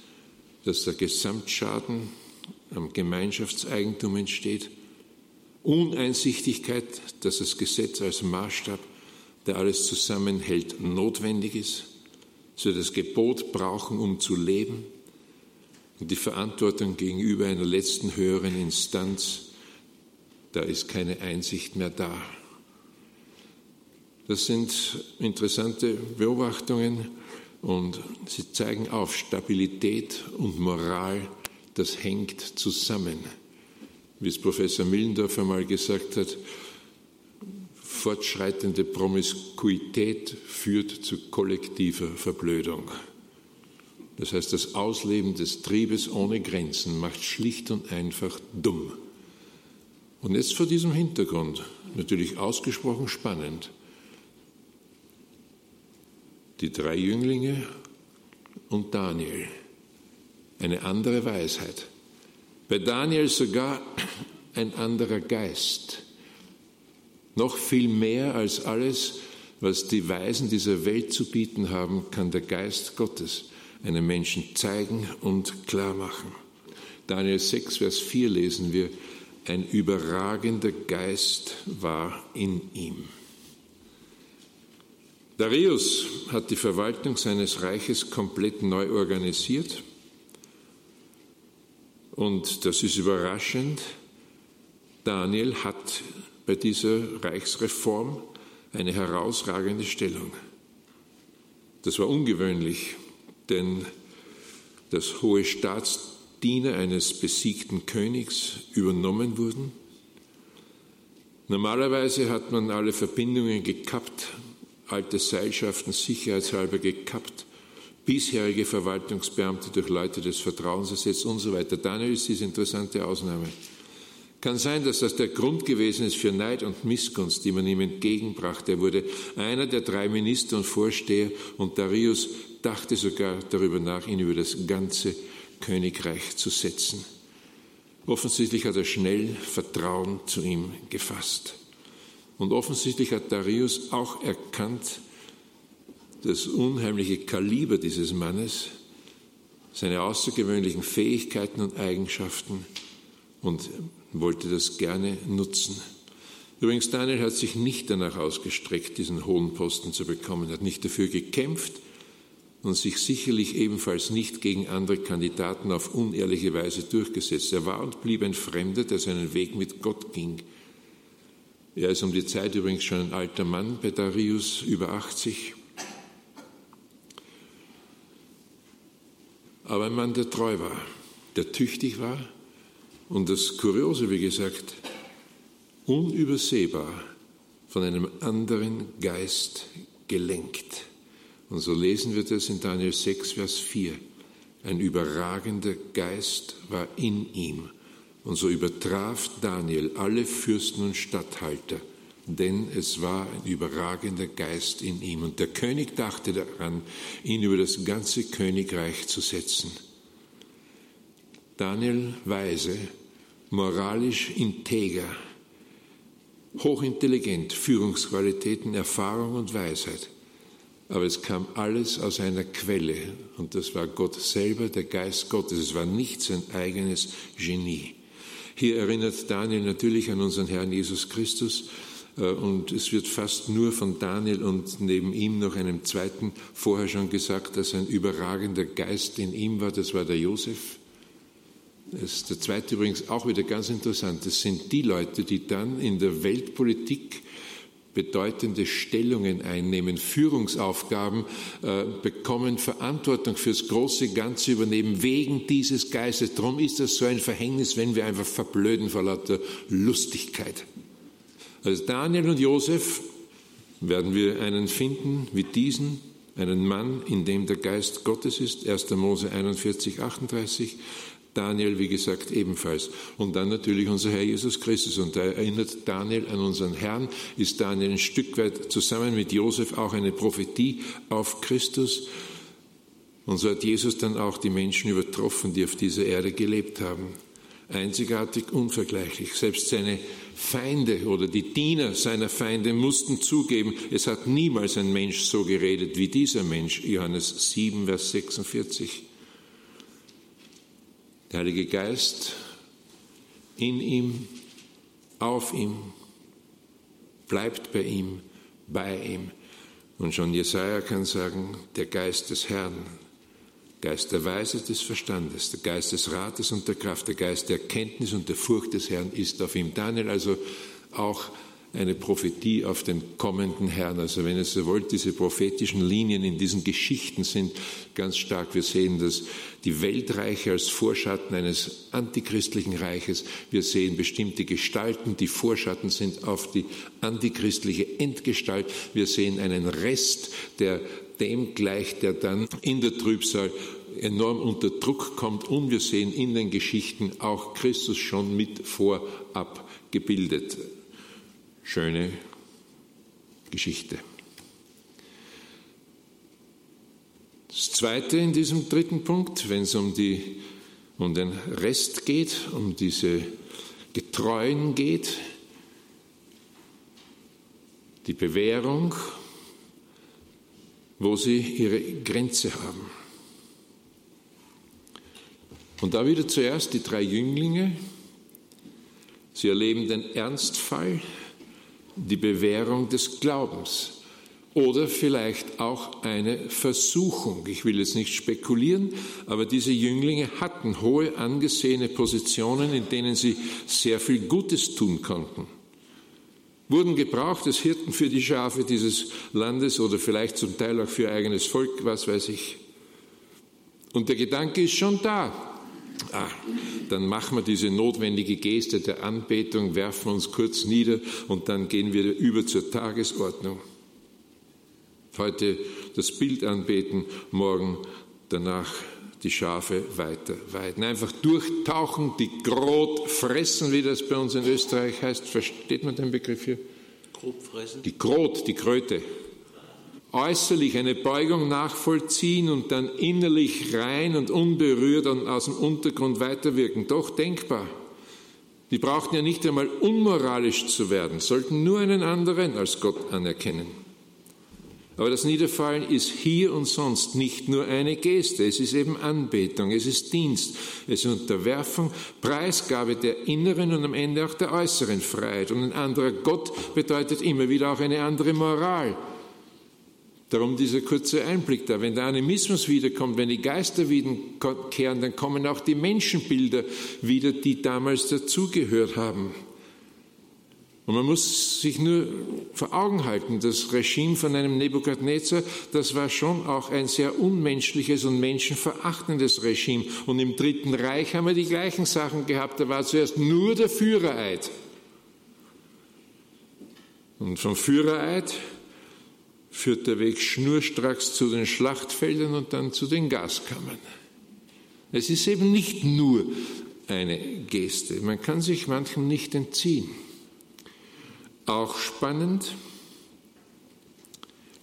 dass der Gesamtschaden am Gemeinschaftseigentum entsteht. Uneinsichtigkeit, dass das Gesetz als Maßstab, der alles zusammenhält, notwendig ist so das Gebot brauchen, um zu leben und die Verantwortung gegenüber einer letzten höheren Instanz, da ist keine Einsicht mehr da. Das sind interessante Beobachtungen und sie zeigen auf, Stabilität und Moral, das hängt zusammen. Wie es Professor Millendorf einmal gesagt hat, fortschreitende Promiskuität führt zu kollektiver Verblödung. Das heißt, das Ausleben des Triebes ohne Grenzen macht schlicht und einfach dumm. Und jetzt vor diesem Hintergrund, natürlich ausgesprochen spannend, die drei Jünglinge und Daniel. Eine andere Weisheit. Bei Daniel sogar ein anderer Geist. Noch viel mehr als alles, was die Weisen dieser Welt zu bieten haben, kann der Geist Gottes einem Menschen zeigen und klar machen. Daniel 6, Vers 4 lesen wir, ein überragender Geist war in ihm. Darius hat die Verwaltung seines Reiches komplett neu organisiert. Und das ist überraschend. Daniel hat bei dieser Reichsreform eine herausragende Stellung. Das war ungewöhnlich, denn das hohe Staatsdiener eines besiegten Königs übernommen wurden. Normalerweise hat man alle Verbindungen gekappt alte Seilschaften sicherheitshalber gekappt, bisherige Verwaltungsbeamte durch Leute des Vertrauens ersetzt und so weiter. Daniel ist diese interessante Ausnahme. Kann sein, dass das der Grund gewesen ist für Neid und Missgunst, die man ihm entgegenbrachte. Er wurde einer der drei Minister und Vorsteher und Darius dachte sogar darüber nach, ihn über das ganze Königreich zu setzen. Offensichtlich hat er schnell Vertrauen zu ihm gefasst. Und offensichtlich hat Darius auch erkannt, das unheimliche Kaliber dieses Mannes, seine außergewöhnlichen Fähigkeiten und Eigenschaften und wollte das gerne nutzen. Übrigens, Daniel hat sich nicht danach ausgestreckt, diesen hohen Posten zu bekommen, hat nicht dafür gekämpft und sich sicherlich ebenfalls nicht gegen andere Kandidaten auf unehrliche Weise durchgesetzt. Er war und blieb ein Fremder, der seinen Weg mit Gott ging. Er ist um die Zeit übrigens schon ein alter Mann bei Darius, über 80. Aber ein Mann, der treu war, der tüchtig war und das Kuriose, wie gesagt, unübersehbar von einem anderen Geist gelenkt. Und so lesen wir das in Daniel 6, Vers 4. Ein überragender Geist war in ihm und so übertraf Daniel alle Fürsten und Statthalter, denn es war ein überragender Geist in ihm. Und der König dachte daran, ihn über das ganze Königreich zu setzen. Daniel weise, moralisch integer, hochintelligent, Führungsqualitäten, Erfahrung und Weisheit. Aber es kam alles aus einer Quelle und das war Gott selber, der Geist Gottes. Es war nicht sein eigenes Genie. Hier erinnert Daniel natürlich an unseren Herrn Jesus Christus. Äh, und es wird fast nur von Daniel und neben ihm noch einem zweiten vorher schon gesagt, dass ein überragender Geist in ihm war. Das war der Josef. Das der zweite übrigens auch wieder ganz interessant. Das sind die Leute, die dann in der Weltpolitik bedeutende Stellungen einnehmen, Führungsaufgaben äh, bekommen, Verantwortung fürs große Ganze übernehmen, wegen dieses Geistes. Darum ist das so ein Verhängnis, wenn wir einfach verblöden vor lauter Lustigkeit. Also Daniel und Josef werden wir einen finden wie diesen, einen Mann, in dem der Geist Gottes ist, 1. Mose 41, 38. Daniel, wie gesagt, ebenfalls. Und dann natürlich unser Herr Jesus Christus. Und da erinnert Daniel an unseren Herrn, ist Daniel ein Stück weit zusammen mit Josef auch eine Prophetie auf Christus. Und so hat Jesus dann auch die Menschen übertroffen, die auf dieser Erde gelebt haben. Einzigartig, unvergleichlich. Selbst seine Feinde oder die Diener seiner Feinde mussten zugeben, es hat niemals ein Mensch so geredet wie dieser Mensch. Johannes 7, Vers 46. Der Heilige Geist in ihm, auf ihm, bleibt bei ihm, bei ihm. Und schon Jesaja kann sagen, der Geist des Herrn, Geist der Weisheit des Verstandes, der Geist des Rates und der Kraft, der Geist der Erkenntnis und der Furcht des Herrn ist auf ihm. Daniel also auch eine Prophetie auf den kommenden Herrn. Also wenn ihr so wollt, diese prophetischen Linien in diesen Geschichten sind ganz stark. Wir sehen, dass die Weltreiche als Vorschatten eines antichristlichen Reiches, wir sehen bestimmte Gestalten, die Vorschatten sind auf die antichristliche Endgestalt. Wir sehen einen Rest, der dem gleicht, der dann in der Trübsal enorm unter Druck kommt und wir sehen in den Geschichten auch Christus schon mit vorab gebildet schöne Geschichte. Das Zweite in diesem dritten Punkt, wenn es um, um den Rest geht, um diese Getreuen geht, die Bewährung, wo sie ihre Grenze haben. Und da wieder zuerst die drei Jünglinge. Sie erleben den Ernstfall, die Bewährung des Glaubens oder vielleicht auch eine Versuchung. Ich will jetzt nicht spekulieren, aber diese Jünglinge hatten hohe angesehene Positionen, in denen sie sehr viel Gutes tun konnten. Wurden gebraucht als Hirten für die Schafe dieses Landes oder vielleicht zum Teil auch für ihr eigenes Volk, was weiß ich. Und der Gedanke ist schon da. Ah, dann machen wir diese notwendige Geste der Anbetung, werfen uns kurz nieder und dann gehen wir über zur Tagesordnung. Heute das Bild anbeten, morgen danach die Schafe weiter weiden. Einfach durchtauchen, die Grot fressen, wie das bei uns in Österreich heißt. Versteht man den Begriff hier? Grot fressen? Die Grot, die Kröte. Äußerlich eine Beugung nachvollziehen und dann innerlich rein und unberührt und aus dem Untergrund weiterwirken. Doch denkbar. Die brauchten ja nicht einmal unmoralisch zu werden, sollten nur einen anderen als Gott anerkennen. Aber das Niederfallen ist hier und sonst nicht nur eine Geste, es ist eben Anbetung, es ist Dienst, es ist Unterwerfung, Preisgabe der inneren und am Ende auch der äußeren Freiheit. Und ein anderer Gott bedeutet immer wieder auch eine andere Moral. Darum dieser kurze Einblick da. Wenn der Animismus wiederkommt, wenn die Geister wiederkehren, dann kommen auch die Menschenbilder wieder, die damals dazugehört haben. Und man muss sich nur vor Augen halten, das Regime von einem Nebukadnezar, das war schon auch ein sehr unmenschliches und menschenverachtendes Regime. Und im Dritten Reich haben wir die gleichen Sachen gehabt. Da war zuerst nur der Führereid. Und vom Führereid führt der Weg schnurstracks zu den Schlachtfeldern und dann zu den Gaskammern. Es ist eben nicht nur eine Geste. Man kann sich manchem nicht entziehen. Auch spannend,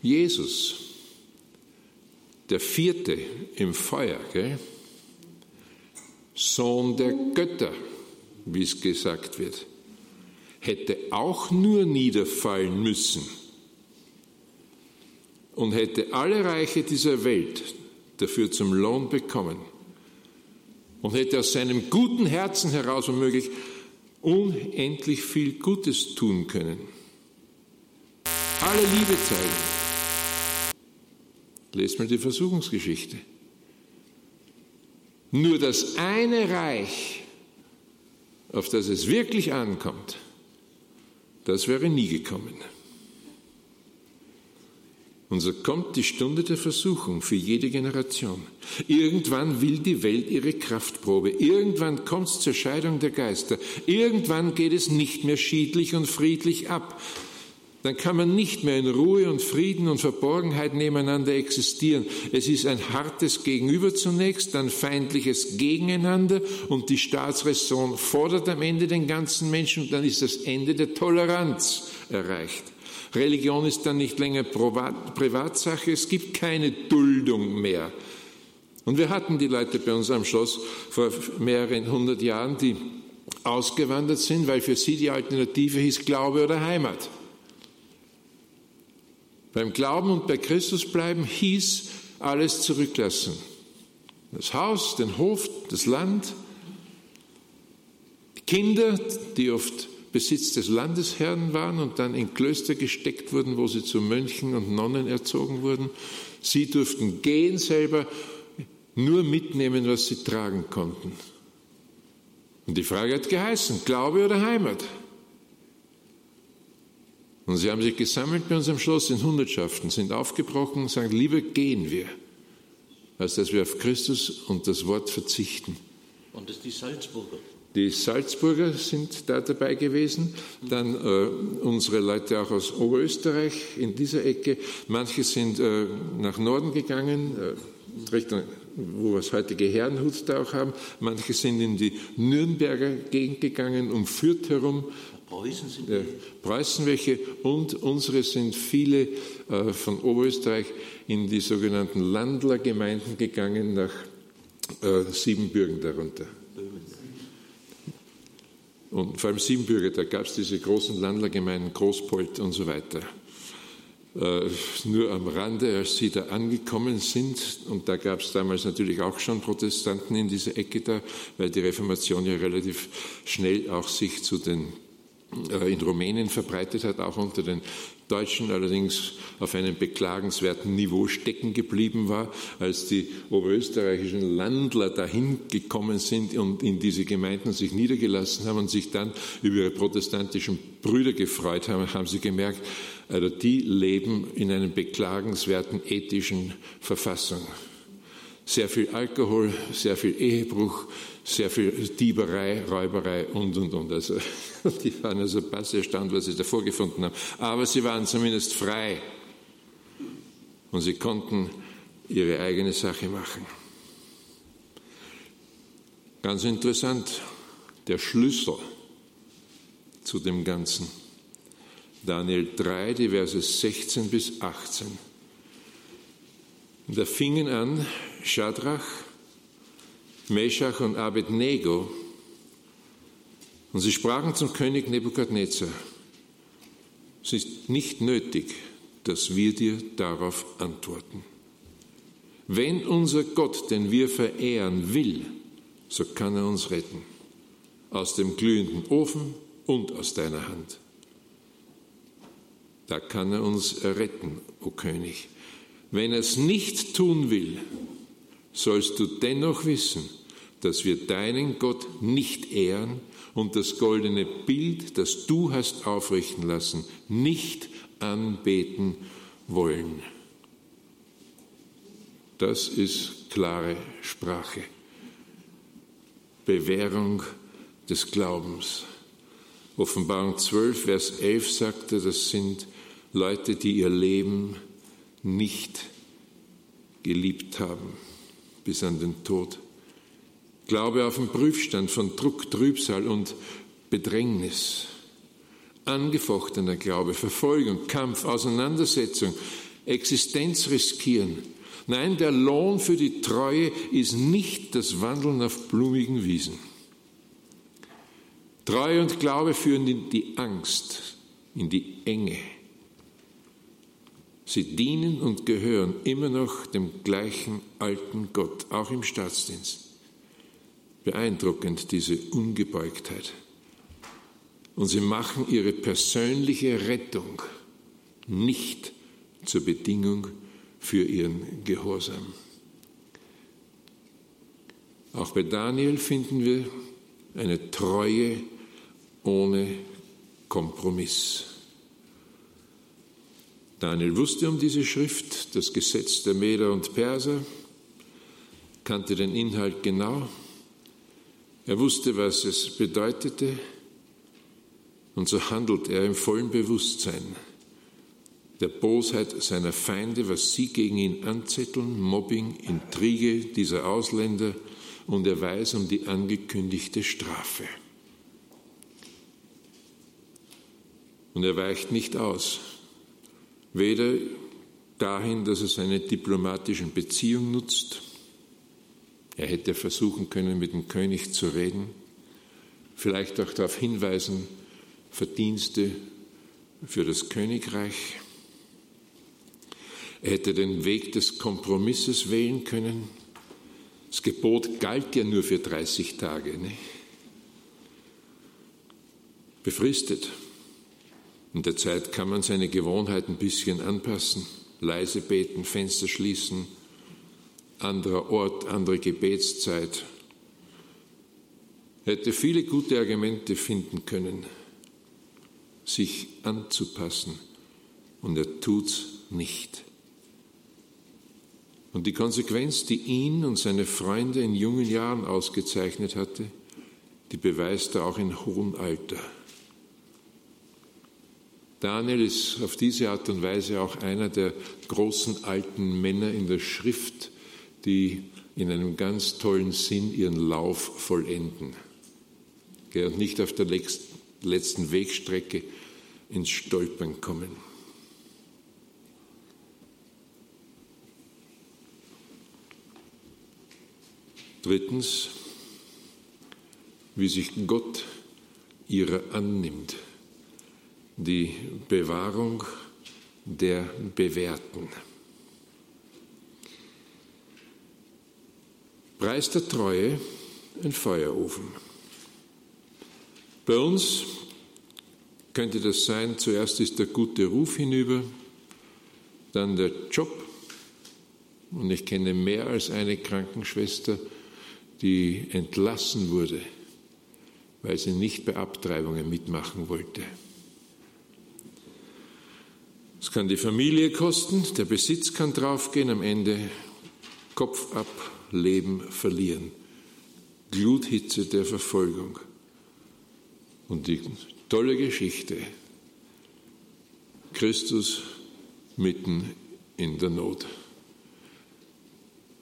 Jesus, der vierte im Feuer, gell? Sohn der Götter, wie es gesagt wird, hätte auch nur niederfallen müssen und hätte alle Reiche dieser Welt dafür zum Lohn bekommen und hätte aus seinem guten Herzen heraus womöglich unendlich viel Gutes tun können. Alle Liebe zeigen. Lest mal die Versuchungsgeschichte. Nur das eine Reich, auf das es wirklich ankommt, das wäre nie gekommen. Und so kommt die Stunde der Versuchung für jede Generation. Irgendwann will die Welt ihre Kraftprobe. Irgendwann kommt es zur Scheidung der Geister. Irgendwann geht es nicht mehr schiedlich und friedlich ab. Dann kann man nicht mehr in Ruhe und Frieden und Verborgenheit nebeneinander existieren. Es ist ein hartes Gegenüber zunächst, dann feindliches Gegeneinander und die Staatsräson fordert am Ende den ganzen Menschen und dann ist das Ende der Toleranz erreicht. Religion ist dann nicht länger Privatsache, es gibt keine Duldung mehr. Und wir hatten die Leute bei uns am Schloss vor mehreren hundert Jahren, die ausgewandert sind, weil für sie die Alternative hieß Glaube oder Heimat. Beim Glauben und bei Christus bleiben hieß alles zurücklassen. Das Haus, den Hof, das Land, die Kinder, die oft Besitz des Landesherrn waren und dann in Klöster gesteckt wurden, wo sie zu Mönchen und Nonnen erzogen wurden. Sie durften gehen selber, nur mitnehmen, was sie tragen konnten. Und die Frage hat geheißen, Glaube oder Heimat? Und sie haben sich gesammelt bei unserem Schloss in Hundertschaften, sind aufgebrochen und sagen, lieber gehen wir, als dass wir auf Christus und das Wort verzichten. Und das ist die Salzburger. Die Salzburger sind da dabei gewesen, dann äh, unsere Leute auch aus Oberösterreich in dieser Ecke. Manche sind äh, nach Norden gegangen, äh, Richtung, wo wir das heutige Herrenhut da auch haben. Manche sind in die Nürnberger Gegend gegangen, um Fürth herum. Preußen sind äh, Preußen welche und unsere sind viele äh, von Oberösterreich in die sogenannten Landlergemeinden gegangen, nach äh, Siebenbürgen darunter. Und vor allem Siebenbürger, da gab es diese großen Landlergemeinden, Großpolt und so weiter. Äh, nur am Rande, als sie da angekommen sind, und da gab es damals natürlich auch schon Protestanten in dieser Ecke da, weil die Reformation ja relativ schnell auch sich zu den in Rumänien verbreitet hat, auch unter den Deutschen allerdings auf einem beklagenswerten Niveau stecken geblieben war, als die oberösterreichischen Landler dahin gekommen sind und in diese Gemeinden sich niedergelassen haben und sich dann über ihre protestantischen Brüder gefreut haben, haben sie gemerkt, also die leben in einer beklagenswerten ethischen Verfassung. Sehr viel Alkohol, sehr viel Ehebruch, sehr viel Dieberei, Räuberei und, und, und. Also, die waren also pass erstaunt, was sie da vorgefunden haben. Aber sie waren zumindest frei und sie konnten ihre eigene Sache machen. Ganz interessant, der Schlüssel zu dem Ganzen. Daniel 3, die Verse 16 bis 18. da fingen an Schadrach, Meshach und Abednego und sie sprachen zum König Nebukadnezar, es ist nicht nötig, dass wir dir darauf antworten. Wenn unser Gott, den wir verehren, will, so kann er uns retten, aus dem glühenden Ofen und aus deiner Hand. Da kann er uns retten, o König. Wenn er es nicht tun will, sollst du dennoch wissen, dass wir deinen Gott nicht ehren und das goldene Bild, das du hast aufrichten lassen, nicht anbeten wollen. Das ist klare Sprache. Bewährung des Glaubens. Offenbarung 12, Vers 11 sagte, das sind Leute, die ihr Leben nicht geliebt haben bis an den Tod. Glaube auf den Prüfstand von Druck, Trübsal und Bedrängnis. Angefochtener Glaube, Verfolgung, Kampf, Auseinandersetzung, Existenz riskieren. Nein, der Lohn für die Treue ist nicht das Wandeln auf blumigen Wiesen. Treue und Glaube führen in die Angst, in die Enge. Sie dienen und gehören immer noch dem gleichen alten Gott, auch im Staatsdienst. Beeindruckend diese Ungebeugtheit. Und sie machen ihre persönliche Rettung nicht zur Bedingung für ihren Gehorsam. Auch bei Daniel finden wir eine Treue ohne Kompromiss. Daniel wusste um diese Schrift, das Gesetz der Meder und Perser, kannte den Inhalt genau? Er wusste, was es bedeutete, und so handelt er im vollen Bewusstsein der Bosheit seiner Feinde, was sie gegen ihn anzetteln, Mobbing, Intrige dieser Ausländer, und er weiß um die angekündigte Strafe. Und er weicht nicht aus, weder dahin, dass er seine diplomatischen Beziehungen nutzt, er hätte versuchen können, mit dem König zu reden, vielleicht auch darauf hinweisen, Verdienste für das Königreich. Er hätte den Weg des Kompromisses wählen können. Das Gebot galt ja nur für 30 Tage. Ne? Befristet. In der Zeit kann man seine Gewohnheit ein bisschen anpassen. Leise beten, Fenster schließen, anderer Ort, andere Gebetszeit. Er hätte viele gute Argumente finden können, sich anzupassen, und er tut's nicht. Und die Konsequenz, die ihn und seine Freunde in jungen Jahren ausgezeichnet hatte, die beweist er auch in hohem Alter. Daniel ist auf diese Art und Weise auch einer der großen alten Männer in der Schrift, die in einem ganz tollen Sinn ihren Lauf vollenden und nicht auf der letzten Wegstrecke ins Stolpern kommen. Drittens, wie sich Gott ihrer annimmt. Die Bewahrung der Bewährten. Preis der Treue, ein Feuerofen. Bei uns könnte das sein, zuerst ist der gute Ruf hinüber, dann der Job. Und ich kenne mehr als eine Krankenschwester, die entlassen wurde, weil sie nicht bei Abtreibungen mitmachen wollte. Es kann die Familie kosten, der Besitz kann draufgehen, am Ende Kopf ab, Leben verlieren. Gluthitze der Verfolgung. Und die tolle Geschichte. Christus mitten in der Not.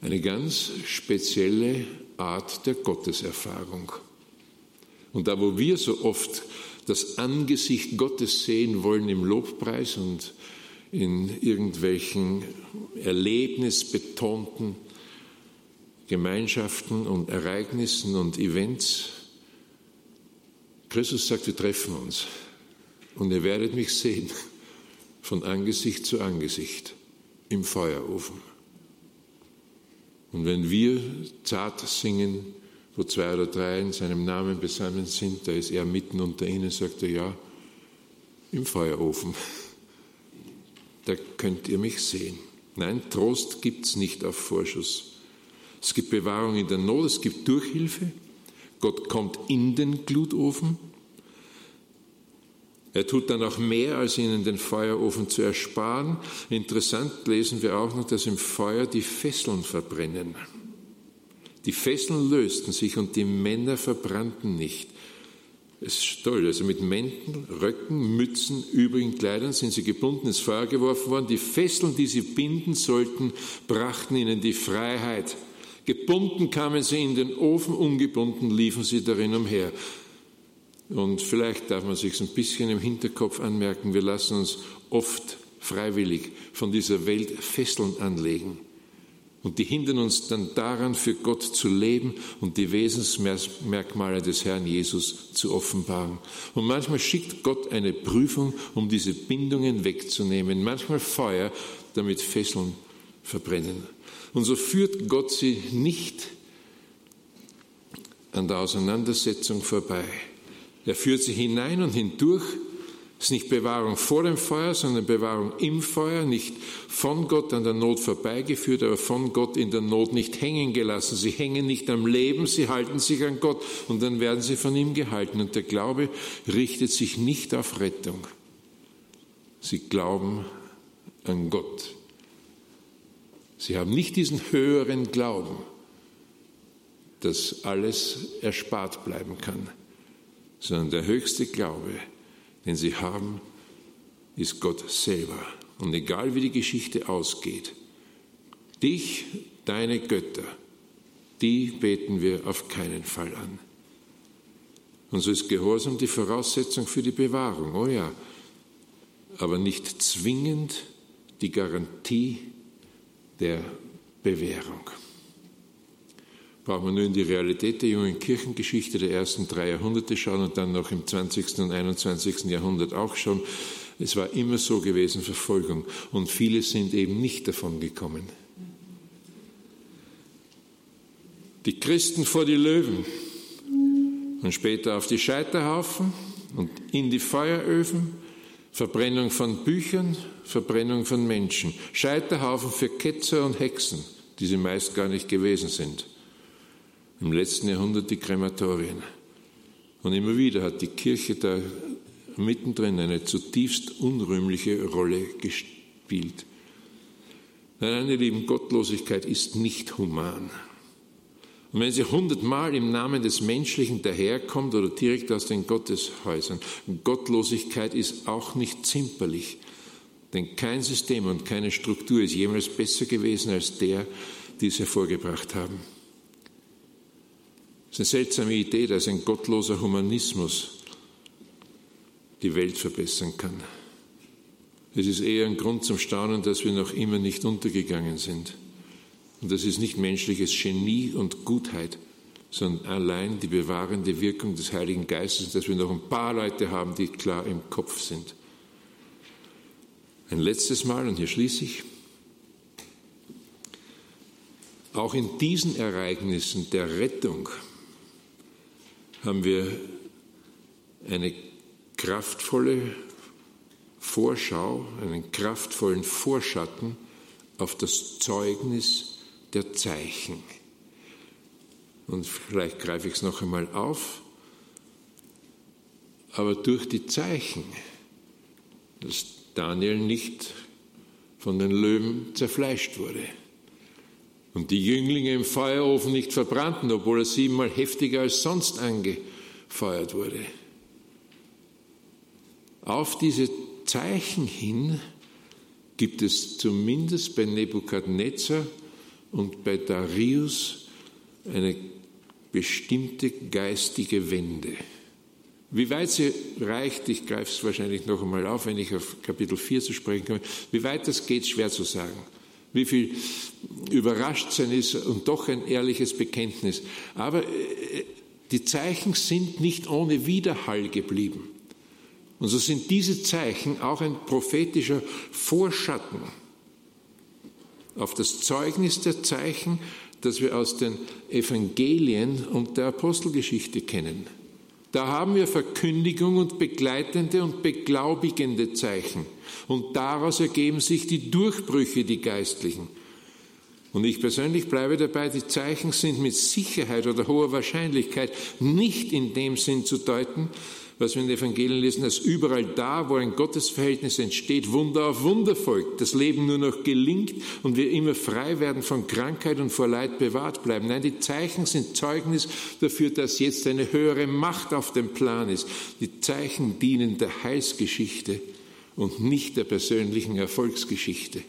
Eine ganz spezielle Art der Gotteserfahrung. Und da, wo wir so oft das Angesicht Gottes sehen wollen im Lobpreis und in irgendwelchen erlebnisbetonten Gemeinschaften und Ereignissen und Events. Christus sagt, wir treffen uns und ihr werdet mich sehen von Angesicht zu Angesicht im Feuerofen. Und wenn wir zart singen, wo zwei oder drei in seinem Namen beisammen sind, da ist er mitten unter ihnen, sagt er, ja, im Feuerofen, da könnt ihr mich sehen. Nein, Trost gibt es nicht auf Vorschuss. Es gibt Bewahrung in der Not, es gibt Durchhilfe. Gott kommt in den Glutofen. Er tut dann auch mehr, als ihnen den Feuerofen zu ersparen. Interessant lesen wir auch noch, dass im Feuer die Fesseln verbrennen. Die Fesseln lösten sich und die Männer verbrannten nicht. Es ist toll, also mit Mänteln, Röcken, Mützen, übrigen Kleidern sind sie gebunden ins Feuer geworfen worden. Die Fesseln, die sie binden sollten, brachten ihnen die Freiheit. Gebunden kamen sie in den Ofen, ungebunden liefen sie darin umher. Und vielleicht darf man sich ein bisschen im Hinterkopf anmerken, wir lassen uns oft freiwillig von dieser Welt Fesseln anlegen. Und die hindern uns dann daran, für Gott zu leben und die Wesensmerkmale des Herrn Jesus zu offenbaren. Und manchmal schickt Gott eine Prüfung, um diese Bindungen wegzunehmen. Manchmal Feuer, damit Fesseln verbrennen. Und so führt Gott sie nicht an der Auseinandersetzung vorbei. Er führt sie hinein und hindurch. Es ist nicht Bewahrung vor dem Feuer, sondern Bewahrung im Feuer, nicht von Gott an der Not vorbeigeführt, aber von Gott in der Not nicht hängen gelassen. Sie hängen nicht am Leben, sie halten sich an Gott und dann werden sie von ihm gehalten. Und der Glaube richtet sich nicht auf Rettung. Sie glauben an Gott. Sie haben nicht diesen höheren Glauben, dass alles erspart bleiben kann, sondern der höchste Glaube, den sie haben, ist Gott selber. Und egal wie die Geschichte ausgeht, dich, deine Götter, die beten wir auf keinen Fall an. Und so ist Gehorsam die Voraussetzung für die Bewahrung, oh ja, aber nicht zwingend die Garantie der Bewährung. Brauchen wir nur in die Realität der jungen Kirchengeschichte der ersten drei Jahrhunderte schauen und dann noch im 20. und 21. Jahrhundert auch schon. Es war immer so gewesen, Verfolgung. Und viele sind eben nicht davon gekommen. Die Christen vor die Löwen und später auf die Scheiterhaufen und in die Feueröfen Verbrennung von Büchern, Verbrennung von Menschen, Scheiterhaufen für Ketzer und Hexen, die sie meist gar nicht gewesen sind. Im letzten Jahrhundert die Krematorien. Und immer wieder hat die Kirche da mittendrin eine zutiefst unrühmliche Rolle gespielt. Nein, meine Lieben, Gottlosigkeit ist nicht human. Und wenn sie hundertmal im Namen des Menschlichen daherkommt oder direkt aus den Gotteshäusern, Gottlosigkeit ist auch nicht zimperlich. Denn kein System und keine Struktur ist jemals besser gewesen als der, die es hervorgebracht haben. Es ist eine seltsame Idee, dass ein gottloser Humanismus die Welt verbessern kann. Es ist eher ein Grund zum Staunen, dass wir noch immer nicht untergegangen sind. Und das ist nicht menschliches Genie und Gutheit, sondern allein die bewahrende Wirkung des Heiligen Geistes, dass wir noch ein paar Leute haben, die klar im Kopf sind. Ein letztes Mal, und hier schließe ich, auch in diesen Ereignissen der Rettung haben wir eine kraftvolle Vorschau, einen kraftvollen Vorschatten auf das Zeugnis der Zeichen. Und vielleicht greife ich es noch einmal auf, aber durch die Zeichen, dass Daniel nicht von den Löwen zerfleischt wurde und die Jünglinge im Feuerofen nicht verbrannten, obwohl er siebenmal heftiger als sonst angefeuert wurde. Auf diese Zeichen hin gibt es zumindest bei Nebukadnezar und bei Darius eine bestimmte geistige Wende. Wie weit sie reicht, ich greife es wahrscheinlich noch einmal auf, wenn ich auf Kapitel 4 zu sprechen komme, wie weit das geht, schwer zu sagen. Wie viel überrascht sein ist und doch ein ehrliches Bekenntnis. Aber äh, die Zeichen sind nicht ohne Widerhall geblieben. Und so sind diese Zeichen auch ein prophetischer Vorschatten auf das Zeugnis der Zeichen, das wir aus den Evangelien und der Apostelgeschichte kennen. Da haben wir Verkündigung und begleitende und beglaubigende Zeichen. Und daraus ergeben sich die Durchbrüche, die geistlichen. Und ich persönlich bleibe dabei, die Zeichen sind mit Sicherheit oder hoher Wahrscheinlichkeit nicht in dem Sinn zu deuten, was wir in den Evangelien lesen, dass überall da, wo ein Gottesverhältnis entsteht, Wunder auf Wunder folgt, das Leben nur noch gelingt und wir immer frei werden von Krankheit und vor Leid bewahrt bleiben. Nein, die Zeichen sind Zeugnis dafür, dass jetzt eine höhere Macht auf dem Plan ist. Die Zeichen dienen der Heilsgeschichte und nicht der persönlichen Erfolgsgeschichte.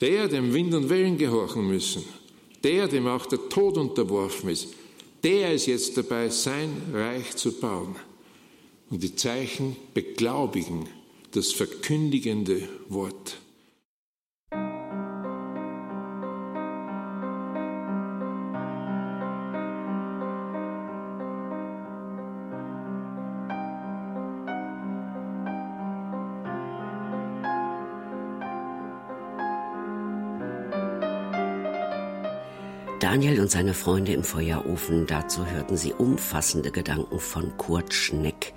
Der, dem Wind und Wellen gehorchen müssen, der, dem auch der Tod unterworfen ist, der ist jetzt dabei, sein Reich zu bauen. Und die Zeichen beglaubigen das verkündigende Wort. Daniel und seine Freunde im Feuerofen, dazu hörten Sie umfassende Gedanken von Kurt Schneck,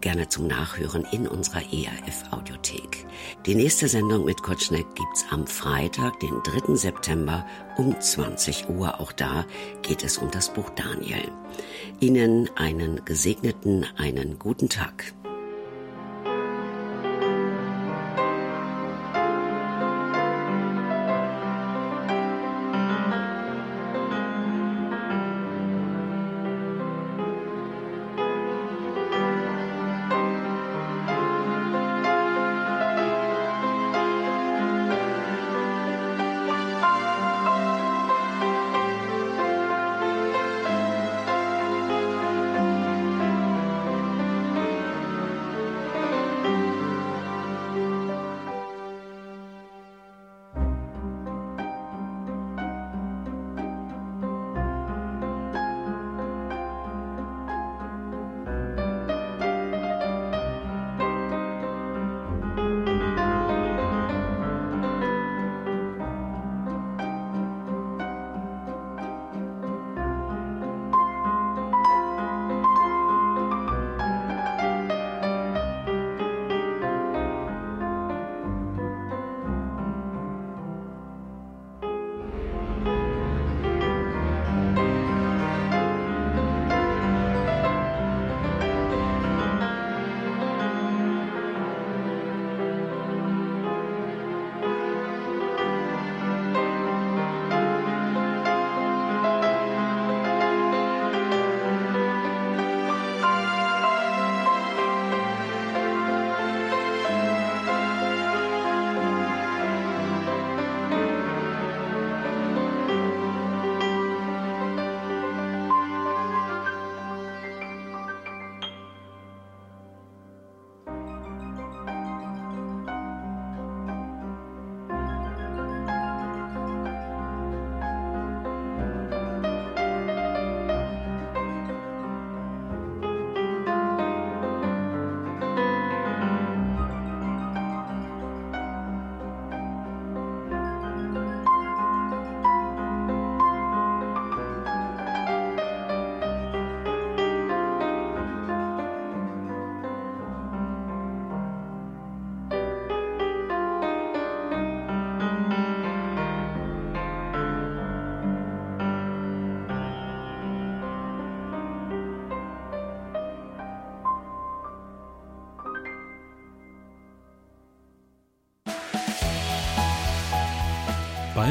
gerne zum Nachhören in unserer ERF Audiothek. Die nächste Sendung mit Kurt Schneck gibt's am Freitag, den 3. September um 20 Uhr. Auch da geht es um das Buch Daniel. Ihnen einen gesegneten, einen guten Tag.